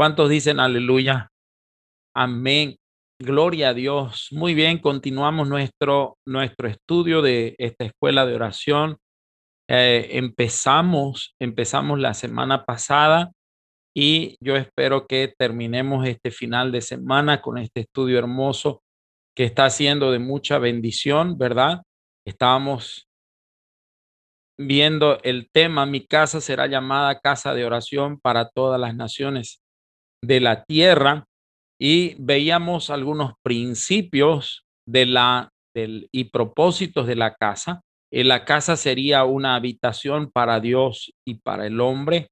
¿Cuántos dicen aleluya? Amén. Gloria a Dios. Muy bien, continuamos nuestro, nuestro estudio de esta escuela de oración. Eh, empezamos, empezamos la semana pasada y yo espero que terminemos este final de semana con este estudio hermoso que está siendo de mucha bendición, ¿verdad? Estábamos viendo el tema, mi casa será llamada casa de oración para todas las naciones de la tierra y veíamos algunos principios de la del, y propósitos de la casa. En la casa sería una habitación para Dios y para el hombre.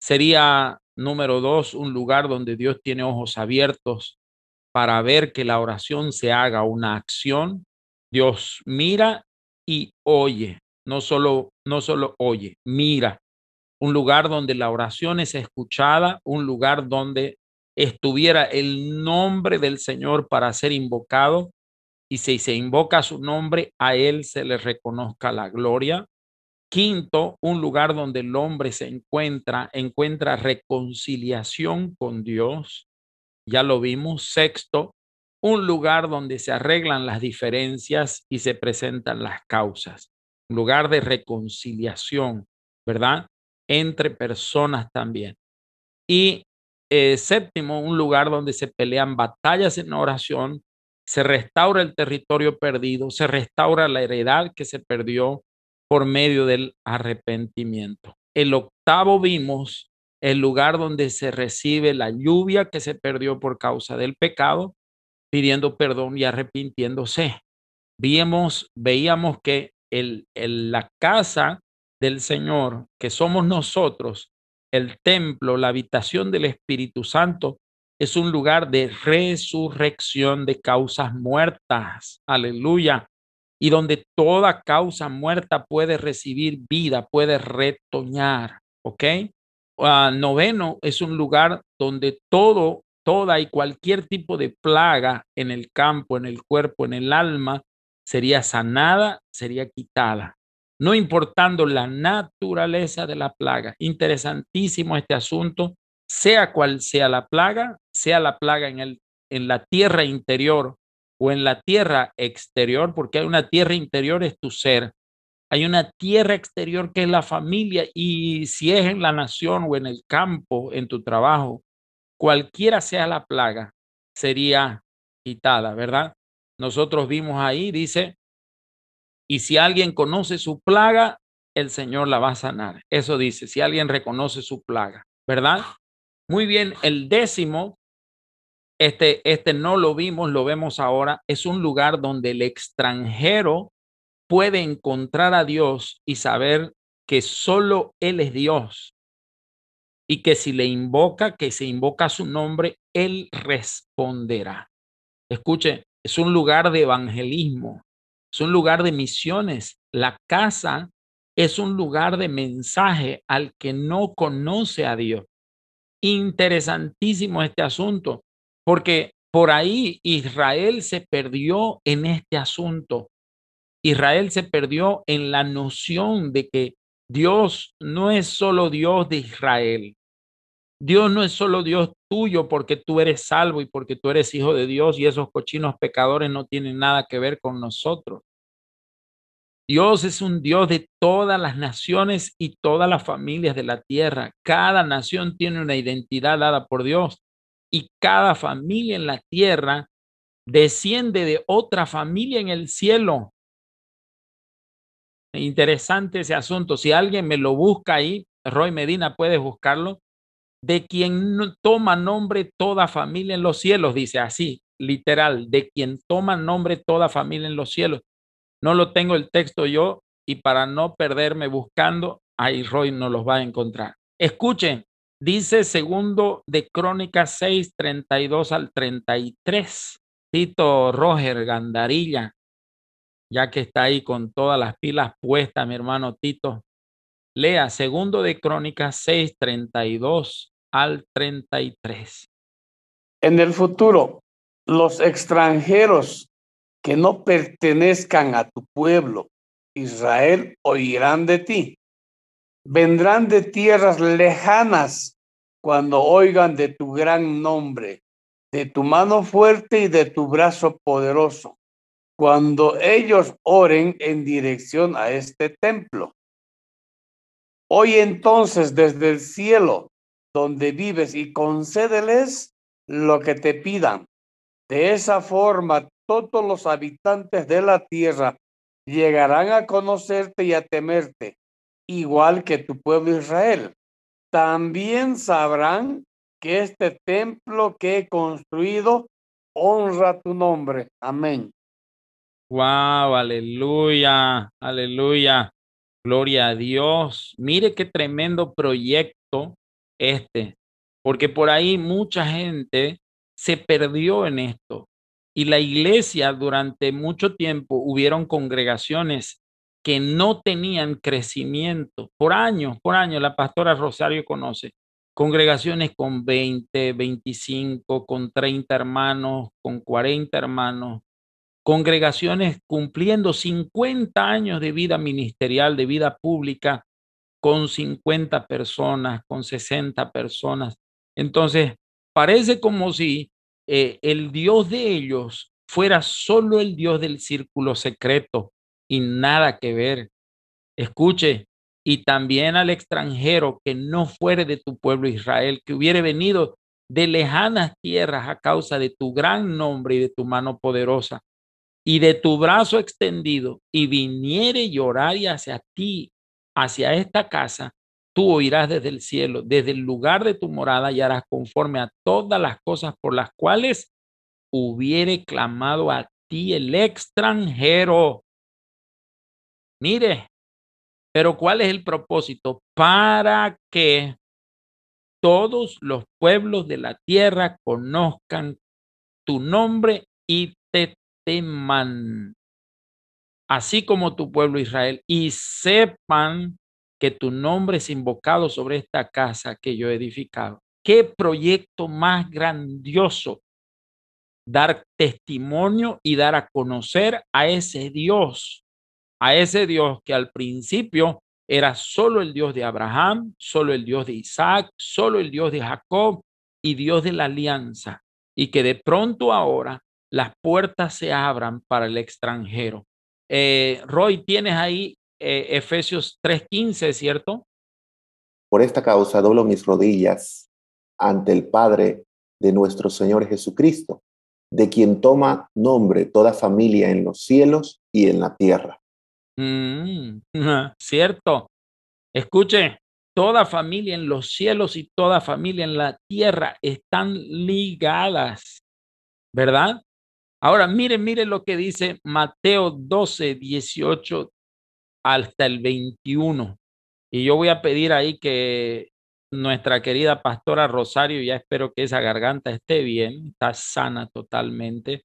Sería, número dos, un lugar donde Dios tiene ojos abiertos para ver que la oración se haga una acción. Dios mira y oye, no solo, no solo oye, mira. Un lugar donde la oración es escuchada, un lugar donde estuviera el nombre del Señor para ser invocado y si se invoca su nombre, a Él se le reconozca la gloria. Quinto, un lugar donde el hombre se encuentra, encuentra reconciliación con Dios ya lo vimos. Sexto, un lugar donde se arreglan las diferencias y se presentan las causas. Un lugar de reconciliación, ¿verdad? Entre personas también. Y eh, séptimo, un lugar donde se pelean batallas en oración, se restaura el territorio perdido, se restaura la heredad que se perdió por medio del arrepentimiento. El octavo vimos el lugar donde se recibe la lluvia que se perdió por causa del pecado, pidiendo perdón y arrepintiéndose. Víamos, veíamos que el, la casa del Señor, que somos nosotros, el templo, la habitación del Espíritu Santo, es un lugar de resurrección de causas muertas. Aleluya. Y donde toda causa muerta puede recibir vida, puede retoñar. ¿Ok? uh, noveno es un lugar donde todo, toda y cualquier tipo de plaga en el campo, en el cuerpo, en el alma, sería sanada, sería quitada, no importando la naturaleza de la plaga. Interesantísimo este asunto, sea cual sea la plaga, sea la plaga en, el, en la tierra interior o en la tierra exterior, porque hay una tierra interior, es tu ser, hay una tierra exterior que es la familia y si es en la nación o en el campo, en tu trabajo, cualquiera sea la plaga, sería quitada, ¿verdad? Nosotros vimos ahí, dice, y si alguien conoce su plaga, el Señor la va a sanar. Eso dice, si alguien reconoce su plaga, ¿verdad? Muy bien, el décimo, este, este no lo vimos, lo vemos ahora, es un lugar donde el extranjero puede encontrar a Dios y saber que solo Él es Dios y que si le invoca, que se invoca su nombre, Él responderá. Escuche, es un lugar de evangelismo, es un lugar de misiones. La casa es un lugar de mensaje al que no conoce a Dios. Interesantísimo este asunto, porque por ahí Israel se perdió en este asunto. Israel se perdió en la noción de que Dios no es solo Dios de Israel. Dios no es solo Dios tuyo porque tú eres salvo y porque tú eres hijo de Dios y esos cochinos pecadores no tienen nada que ver con nosotros. Dios es un Dios de todas las naciones y todas las familias de la tierra. Cada nación tiene una identidad dada por Dios y cada familia en la tierra desciende de otra familia en el cielo. Interesante ese asunto. Si alguien me lo busca ahí, Roy Medina, puedes buscarlo. De quien toma nombre toda familia en los cielos, dice así, literal, de quien toma nombre toda familia en los cielos. No lo tengo el texto yo y para no perderme buscando, ahí Roy no los va a encontrar. Escuchen, dice segundo de Crónicas 6, 32 al 33. Tito Roger Gandarilla, ya que está ahí con todas las pilas puestas, mi hermano Tito. Lea segundo de Crónicas 6, 32 al 33. En el futuro, los extranjeros que no pertenezcan a tu pueblo, Israel, oirán de ti. Vendrán de tierras lejanas cuando oigan de tu gran nombre, de tu mano fuerte y de tu brazo poderoso, cuando ellos oren en dirección a este templo. Hoy entonces desde el cielo donde vives y concédeles lo que te pidan. De esa forma todos los habitantes de la tierra llegarán a conocerte y a temerte, igual que tu pueblo Israel también sabrán que este templo que he construido honra tu nombre. Amén. Wow, aleluya, aleluya. Gloria a Dios. Mire qué tremendo proyecto este, porque por ahí mucha gente se perdió en esto. Y la iglesia durante mucho tiempo hubieron congregaciones que no tenían crecimiento por años, por años. La pastora Rosario conoce congregaciones con 20, 25, con 30 hermanos, con 40 hermanos, congregaciones cumpliendo 50 años de vida ministerial, de vida pública, con 50 personas, con 60 personas. Entonces, parece como si eh, el Dios de ellos fuera solo el Dios del círculo secreto, y nada que ver. Escuche, y también al extranjero que no fuere de tu pueblo Israel, que hubiere venido de lejanas tierras a causa de tu gran nombre y de tu mano poderosa y de tu brazo extendido y viniere llorar y hacia ti, hacia esta casa, tú oirás desde el cielo, desde el lugar de tu morada y harás conforme a todas las cosas por las cuales hubiere clamado a ti el extranjero Mire, pero ¿cuál es el propósito? Para que todos los pueblos de la tierra conozcan tu nombre y te teman, así como tu pueblo Israel, y sepan que tu nombre es invocado sobre esta casa que yo he edificado. Qué proyecto más grandioso dar testimonio y dar a conocer a ese Dios a ese Dios que al principio era solo el Dios de Abraham, solo el Dios de Isaac, solo el Dios de Jacob y Dios de la alianza, y que de pronto ahora las puertas se abran para el extranjero. Eh, Roy, tienes ahí eh, Efesios 3:15, ¿cierto? Por esta causa doblo mis rodillas ante el Padre de nuestro Señor Jesucristo, de quien toma nombre toda familia en los cielos y en la tierra Mm, cierto. Escuche, toda familia en los cielos y toda familia en la tierra están ligadas, ¿verdad? Ahora, mire, mire lo que dice Mateo 12, 18 hasta el 21. Y yo voy a pedir ahí que nuestra querida pastora Rosario, ya espero que esa garganta esté bien, está sana totalmente.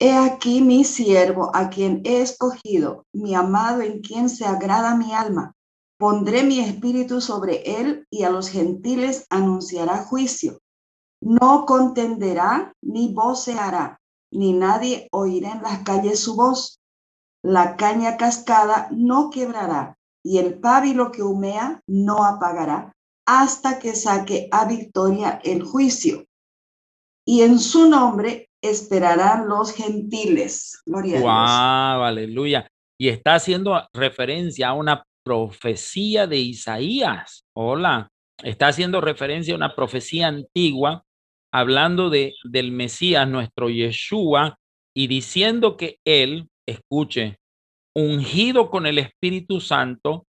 He aquí mi siervo, a quien he escogido, mi amado en quien se agrada mi alma. Pondré mi espíritu sobre él y a los gentiles anunciará juicio. No contenderá ni voceará, ni nadie oirá en las calles su voz. La caña cascada no quebrará, y el pábilo que humea no apagará, hasta que saque a victoria el juicio. Y en su nombre esperarán los gentiles. Gloria wow, aleluya. Y está haciendo referencia a una profecía de Isaías. Hola, está haciendo referencia a una profecía antigua hablando de del Mesías, nuestro Yeshua, y diciendo que él, escuche, ungido con el Espíritu Santo,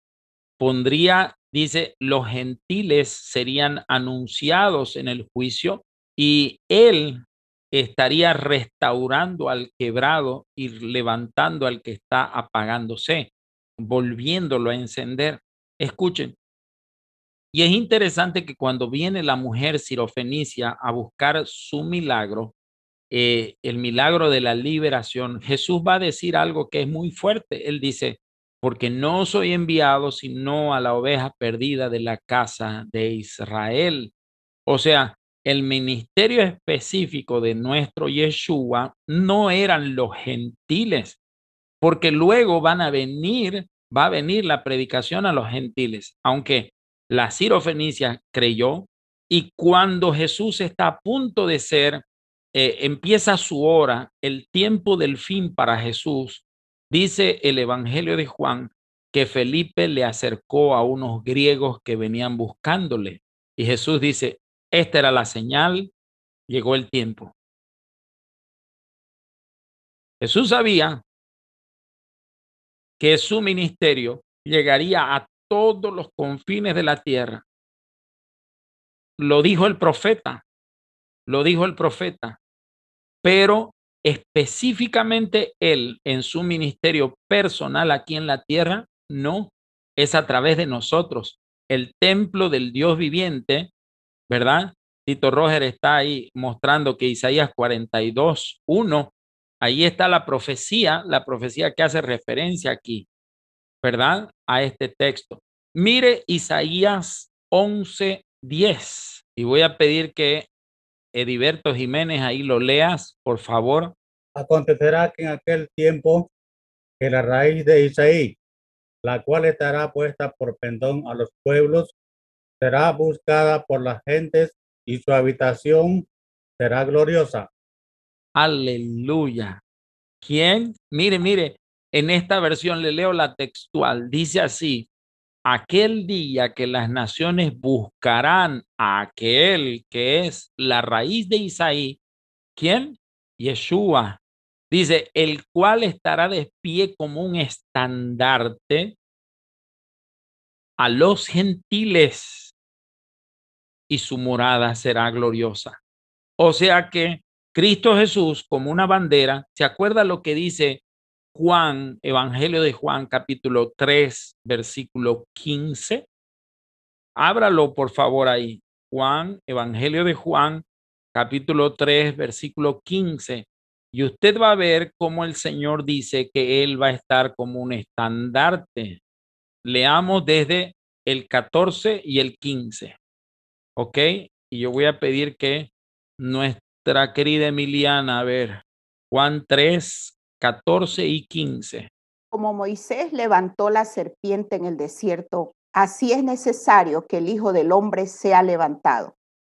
pondría, dice, los gentiles serían anunciados en el juicio y él estaría restaurando al quebrado y levantando al que está apagándose, volviéndolo a encender. Escuchen. Y es interesante que cuando viene la mujer sirofenicia a buscar su milagro, eh, el milagro de la liberación, Jesús va a decir algo que es muy fuerte. Él dice, porque no soy enviado sino a la oveja perdida de la casa de Israel. O sea, el ministerio específico de nuestro Yeshua no eran los gentiles, porque luego van a venir, va a venir la predicación a los gentiles, aunque la Fenicia creyó, Y cuando Jesús está a punto de ser, eh, empieza su hora, el tiempo del fin para Jesús, dice el Evangelio de Juan que Felipe le acercó a unos griegos que venían buscándole. Y Jesús dice, esta era la señal, llegó el tiempo. Jesús sabía que su ministerio llegaría a todos los confines de la tierra. Lo dijo el profeta, lo dijo el profeta, pero específicamente él en su ministerio personal aquí en la tierra no, es a través de nosotros. El templo del Dios viviente, ¿verdad? Tito Roger está ahí mostrando que Isaías 42, 1, ahí está la profecía, la profecía que hace referencia aquí, ¿verdad? A este texto. Mire Isaías 11, 10. Y voy a pedir que Ediberto Jiménez ahí lo leas, por favor. Acontecerá que en aquel tiempo que la raíz de Isaí la cual estará puesta por pendón a los pueblos, será buscada por las gentes y su habitación será gloriosa. Aleluya. ¿Quién? Mire, mire, en esta versión le leo la textual. Dice así, aquel día que las naciones buscarán a aquel que es la raíz de Isaí, ¿quién? Yeshua, Dice, el cual estará de pie como un estandarte a los gentiles y su morada será gloriosa. O sea que Cristo Jesús como una bandera, ¿se acuerda lo que dice Juan, Evangelio de Juan, capítulo 3, versículo 15? Ábralo, por favor, ahí. Juan, Evangelio de Juan, capítulo 3, versículo 15. Y usted va a ver cómo el Señor dice que Él va a estar como un estandarte. Leamos desde el 14 y el 15. ¿Ok? Y yo voy a pedir que nuestra querida Emiliana, a ver, Juan 3, 14 y 15. Como Moisés levantó la serpiente en el desierto, así es necesario que el Hijo del Hombre sea levantado,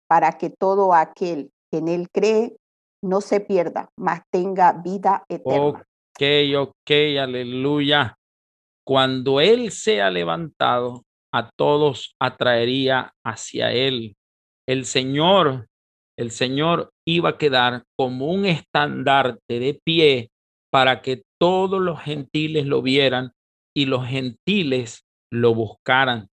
para que todo aquel que en él cree no se pierda, mas tenga vida eterna. Ok, ok, aleluya. Cuando Él sea levantado, a todos atraería hacia Él. El Señor, el Señor iba a quedar como un estandarte de pie para que todos los gentiles lo vieran y los gentiles lo buscaran.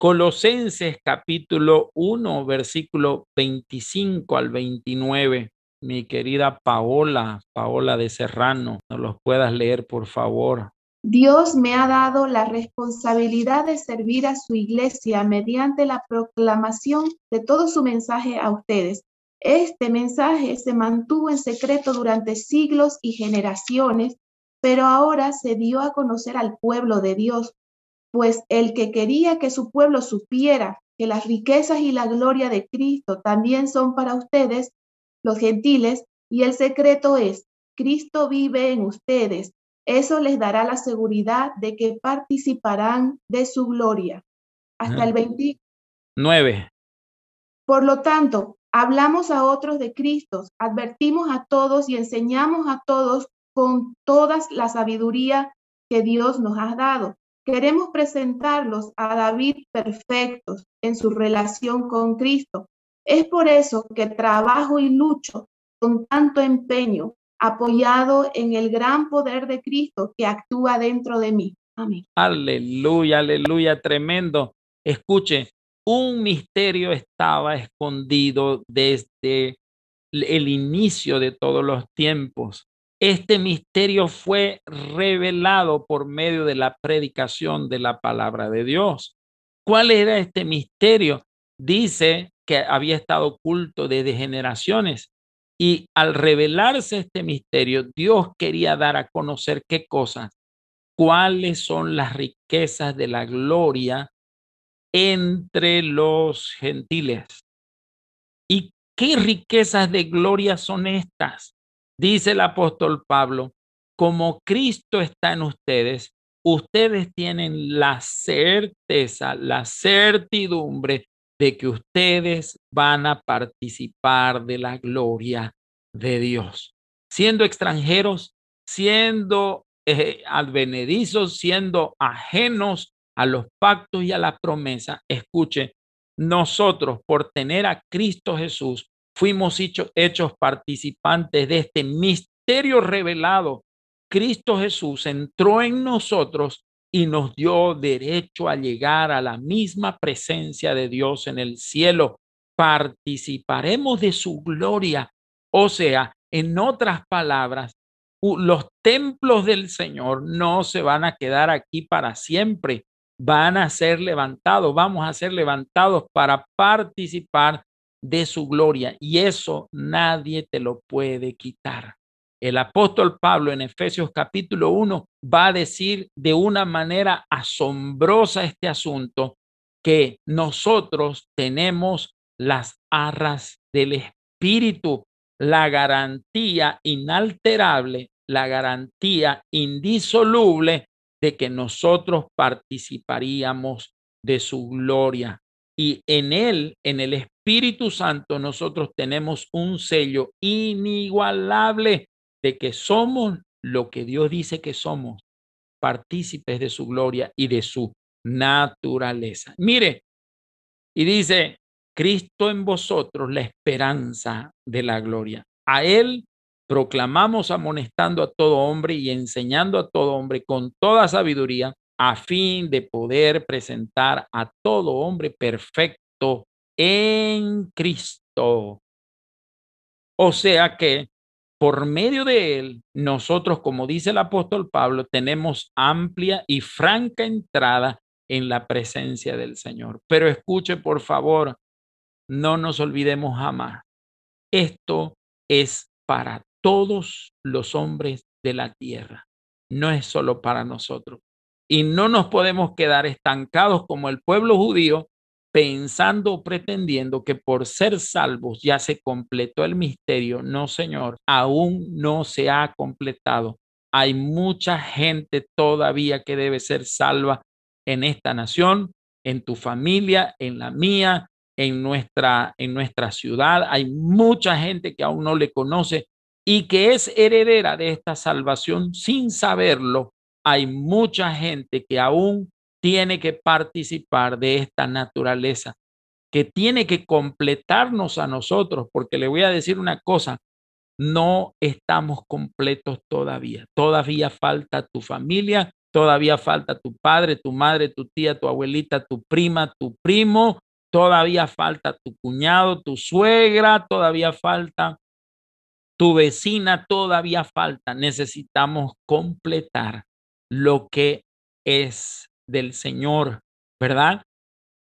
Colosenses capítulo 1, versículo 25 al 29 mi querida Paola, Paola de Serrano, nos los puedas leer, por favor. Dios me ha dado la responsabilidad de servir a su iglesia mediante la proclamación de todo su mensaje a ustedes. Este mensaje se mantuvo en secreto durante siglos y generaciones, pero ahora se dio a conocer al pueblo de Dios, pues el que quería que su pueblo supiera que las riquezas y la gloria de Cristo también son para ustedes, los gentiles, y el secreto es, Cristo vive en ustedes. Eso les dará la seguridad de que participarán de su gloria. Hasta el 29. Por lo tanto, hablamos a otros de Cristo, advertimos a todos y enseñamos a todos con toda la sabiduría que Dios nos ha dado. Queremos presentarlos a David perfectos en su relación con Cristo. Es por eso que trabajo y lucho con tanto empeño, apoyado en el gran poder de Cristo que actúa dentro de mí. Amén. Aleluya, aleluya, tremendo. Escuche, un misterio estaba escondido desde el inicio de todos los tiempos. Este misterio fue revelado por medio de la predicación de la palabra de Dios. ¿Cuál era este misterio? Dice que había estado oculto desde generaciones. Y al revelarse este misterio, Dios quería dar a conocer qué cosas, cuáles son las riquezas de la gloria entre los gentiles. ¿Y qué riquezas de gloria son estas? Dice el apóstol Pablo, como Cristo está en ustedes, ustedes tienen la certeza, la certidumbre de que ustedes van a participar de la gloria de Dios, siendo extranjeros, siendo eh, advenedizos, siendo ajenos a los pactos y a la promesa. Escuche, nosotros por tener a Cristo Jesús fuimos hechos participantes de este misterio revelado. Cristo Jesús entró en nosotros y nos dio derecho a llegar a la misma presencia de Dios en el cielo. Participaremos de su gloria. O sea, en otras palabras, los templos del Señor no se van a quedar aquí para siempre, van a ser levantados, vamos a ser levantados para participar de su gloria y eso nadie te lo puede quitar. El apóstol Pablo en Efesios capítulo 1 va a decir de una manera asombrosa este asunto que nosotros tenemos las arras del Espíritu, la garantía inalterable, la garantía indisoluble de que nosotros participaríamos de su gloria. Y en él, en el Espíritu Santo, nosotros tenemos un sello inigualable de que somos lo que Dios dice que somos, partícipes de su gloria y de su naturaleza. Mire, y dice, Cristo en vosotros, la esperanza de la gloria. A Él proclamamos amonestando a todo hombre y enseñando a todo hombre con toda sabiduría, a fin de poder presentar a todo hombre perfecto en Cristo. O sea que por medio de él, nosotros, como dice el apóstol Pablo, tenemos amplia y franca entrada en la presencia del Señor. Pero escuche, por favor, no nos olvidemos jamás. Esto es para todos los hombres de la tierra, no es solo para nosotros. Y no nos podemos quedar estancados como el pueblo judío pensando o pretendiendo que por ser salvos ya se completó el misterio. No, Señor, aún no se ha completado. Hay mucha gente todavía que debe ser salva en esta nación, en tu familia, en la mía, en nuestra, en nuestra ciudad. Hay mucha gente que aún no le conoce y que es heredera de esta salvación sin saberlo. Hay mucha gente que aún tiene que participar de esta naturaleza, que tiene que completarnos a nosotros, porque le voy a decir una cosa, no estamos completos todavía. Todavía falta tu familia, todavía falta tu padre, tu madre, tu tía, tu abuelita, tu prima, tu primo, todavía falta tu cuñado, tu suegra, todavía falta tu vecina, todavía falta. Necesitamos completar lo que es del Señor, ¿verdad?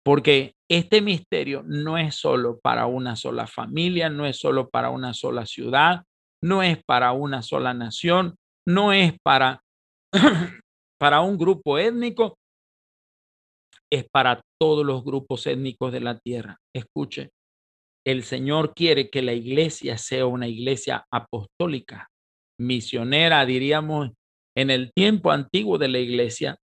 Porque este misterio no es solo para una sola familia, no es solo para una sola ciudad, no es para una sola nación, no es para, para un grupo étnico, es para todos los grupos étnicos de la tierra. Escuche, el Señor quiere que la iglesia sea una iglesia apostólica, misionera, diríamos, en el tiempo antiguo de la iglesia,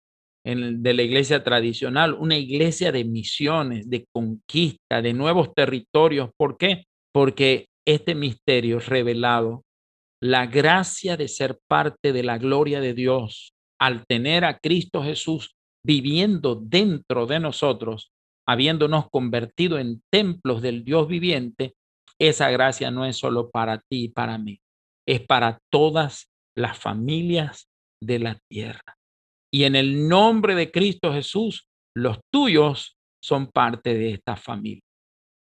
de la iglesia tradicional, una iglesia de misiones, de conquista, de nuevos territorios. ¿Por qué? Porque este misterio revelado, la gracia de ser parte de la gloria de Dios, al tener a Cristo Jesús viviendo dentro de nosotros, habiéndonos convertido en templos del Dios viviente, esa gracia no es solo para ti y para mí, es para todas las familias de la tierra. Y en el nombre de Cristo Jesús, los tuyos son parte de esta familia.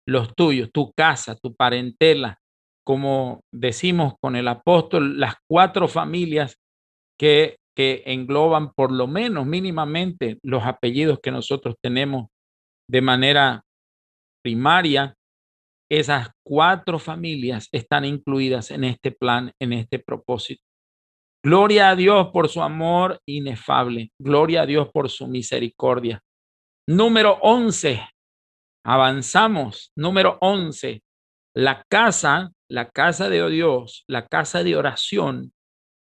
Los tuyos, tu casa, tu parentela, como decimos con el apóstol, las cuatro familias que, que engloban por lo menos mínimamente los apellidos que nosotros tenemos de manera primaria, esas cuatro familias están incluidas en este plan, en este propósito. Gloria a Dios por su amor inefable. Gloria a Dios por su misericordia. Número 11. Avanzamos. Número 11. La casa, la casa de Dios, la casa de oración,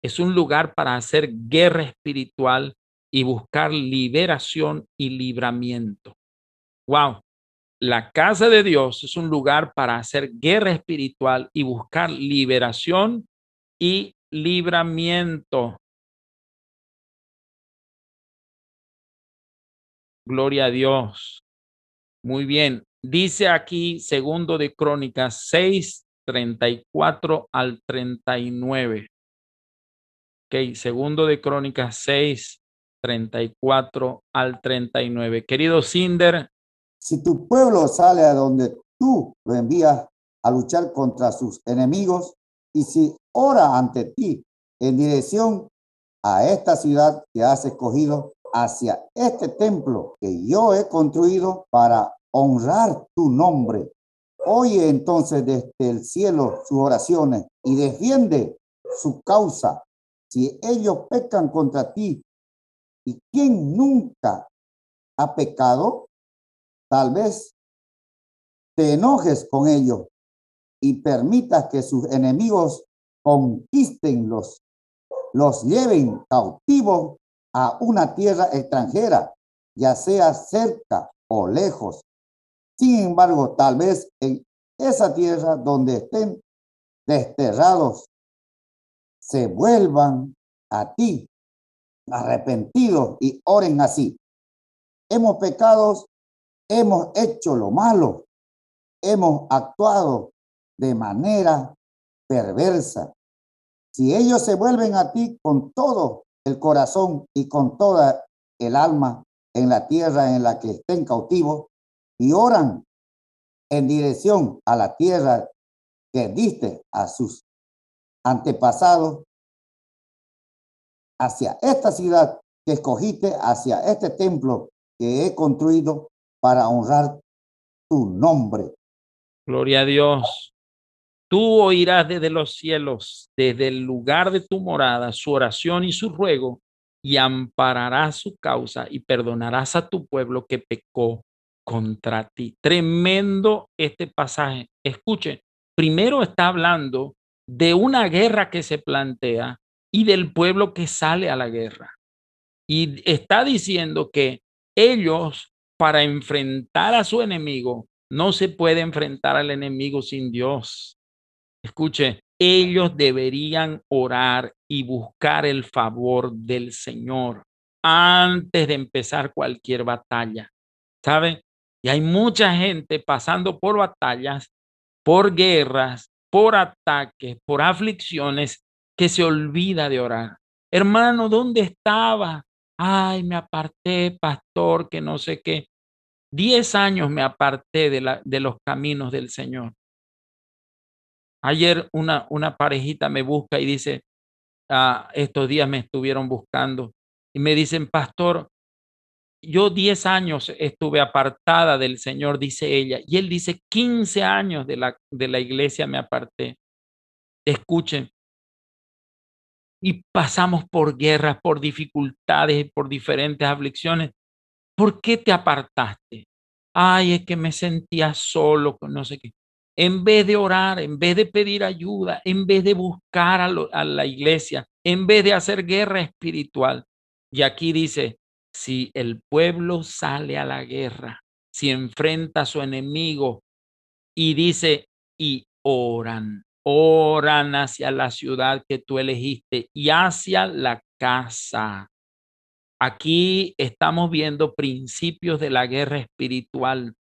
es un lugar para hacer guerra espiritual y buscar liberación y libramiento. Wow. la casa de Dios es un lugar para hacer guerra espiritual y buscar liberación y libramiento. Gloria a Dios. Muy bien. Dice aquí, segundo de Crónicas 6, 34 al 39. Ok, segundo de Crónicas 6, 34 al 39. Querido Cinder. Si tu pueblo sale a donde tú lo envías a luchar contra sus enemigos y si ora ante ti en dirección a esta ciudad que has escogido hacia este templo que yo he construido para honrar tu nombre. Oye entonces desde el cielo sus oraciones y defiende su causa. Si ellos pecan contra ti, ¿y quién nunca ha pecado? Tal vez te enojes con ellos y permitas que sus enemigos conquisten los, los lleven cautivos a una tierra extranjera, ya sea cerca o lejos. Sin embargo, tal vez en esa tierra donde estén desterrados, se vuelvan a ti arrepentidos y oren así. Hemos pecado, hemos hecho lo malo, hemos actuado de manera perversa. Si ellos se vuelven a ti con todo el corazón y con toda el alma en la tierra en la que estén cautivos y oran en dirección a la tierra que diste a sus antepasados, hacia esta ciudad que escogiste, hacia este templo que he construido para honrar tu nombre. Gloria a Dios. Tú oirás desde los cielos, desde el lugar de tu morada, su oración y su ruego, y ampararás su causa y perdonarás a tu pueblo que pecó contra ti. Tremendo este pasaje. Escuche, primero está hablando de una guerra que se plantea y del pueblo que sale a la guerra. Y está diciendo que ellos, para enfrentar a su enemigo, no se puede enfrentar al enemigo sin Dios. Escuche, ellos deberían orar y buscar el favor del Señor antes de empezar cualquier batalla. ¿Sabe? Y hay mucha gente pasando por batallas, por guerras, por ataques, por aflicciones, que se olvida de orar. Hermano, ¿dónde estaba? Ay, me aparté, pastor, que no sé qué. Diez años me aparté de, la, de los caminos del Señor. Ayer una, una parejita me busca y dice, ah, estos días me estuvieron buscando y me dicen, pastor, yo 10 años estuve apartada del Señor, dice ella, y él dice, 15 años de la, de la iglesia me aparté. Escuchen, y pasamos por guerras, por dificultades, por diferentes aflicciones. ¿Por qué te apartaste? Ay, es que me sentía solo, no sé qué en vez de orar, en vez de pedir ayuda, en vez de buscar a, la iglesia, en vez de hacer guerra espiritual. Y aquí dice, si el pueblo sale a la guerra, si enfrenta a su enemigo y dice, y oran, oran hacia la ciudad que tú elegiste y hacia la casa. Aquí estamos viendo principios de la guerra espiritual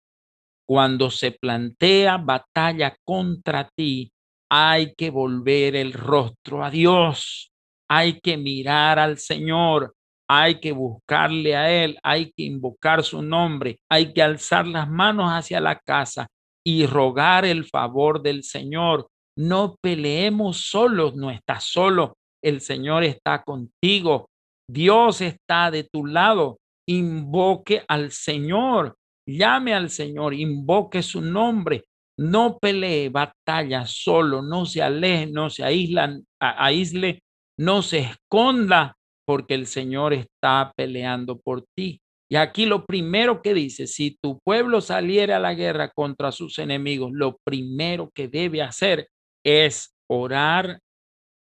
cuando se plantea batalla contra ti, hay que volver el rostro a Dios, hay que mirar al Señor, hay que buscarle a Él, hay que invocar su nombre, hay que alzar las manos hacia la casa y rogar el favor del Señor. No peleemos solos, no estás solo, el Señor está contigo, Dios está de tu lado. Invoque al Señor, Llame al Señor, invoque su nombre, no pelee batalla solo, no se aleje, no se aíslan, aísle, no se esconda, porque el Señor está peleando por ti. Y aquí lo primero que dice, si tu pueblo saliera a la guerra contra sus enemigos, lo primero que debe hacer es orar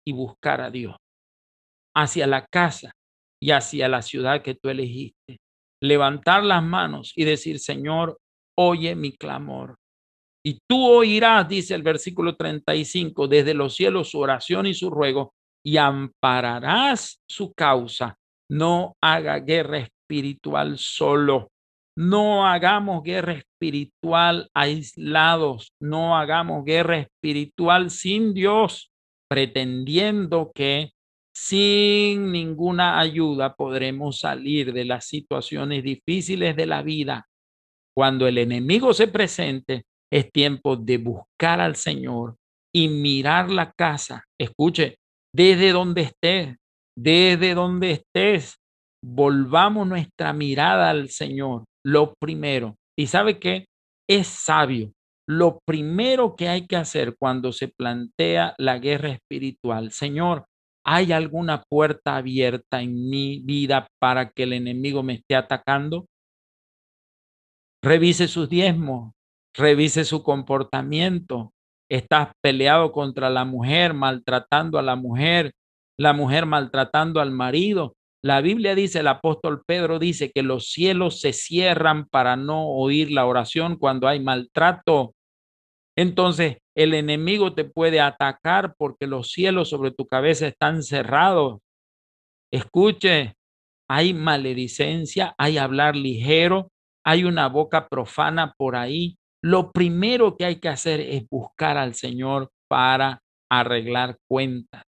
y buscar a Dios hacia la casa y hacia la ciudad que tú elegiste levantar las manos y decir, Señor, oye mi clamor. Y tú oirás, dice el versículo 35, desde los cielos su oración y su ruego, y ampararás su causa. No haga guerra espiritual solo. No hagamos guerra espiritual aislados. No hagamos guerra espiritual sin Dios, pretendiendo que sin ninguna ayuda podremos salir de las situaciones difíciles de la vida. Cuando el enemigo se presente, es tiempo de buscar al Señor y mirar la casa. Escuche, desde donde estés, desde donde estés, volvamos nuestra mirada al Señor, lo primero. ¿Y sabe qué? Es sabio. Lo primero que hay que hacer cuando se plantea la guerra espiritual, Señor, ¿hay alguna puerta abierta en mi vida para que el enemigo me esté atacando? Revise sus diezmos, revise su comportamiento. Estás peleado contra la mujer, maltratando a la mujer, la mujer maltratando al marido. La Biblia dice, el apóstol Pedro dice que los cielos se cierran para no oír la oración cuando hay maltrato. Entonces, el enemigo te puede atacar porque los cielos sobre tu cabeza están cerrados. Escuche, hay maledicencia, hay hablar ligero, hay una boca profana por ahí lo primero que hay que hacer es buscar al Señor para arreglar cuentas.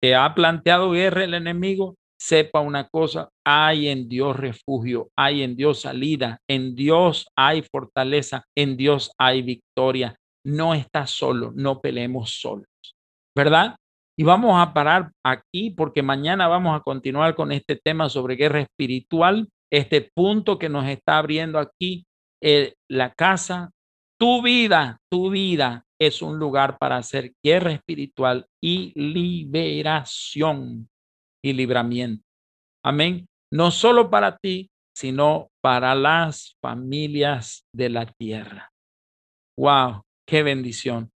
¿Te ha planteado guerra el enemigo? Sepa una cosa, hay en Dios refugio, hay en Dios salida, en Dios hay fortaleza, en Dios hay victoria. No estás solo, no peleemos solos, ¿verdad? Y vamos a parar aquí porque mañana vamos a continuar con este tema sobre guerra espiritual, este punto que nos está abriendo aquí, eh, la casa tu vida, tu vida es un lugar para hacer guerra espiritual y liberación y libramiento. Amén. No solo para ti, sino para las familias de la tierra. Wow, qué bendición.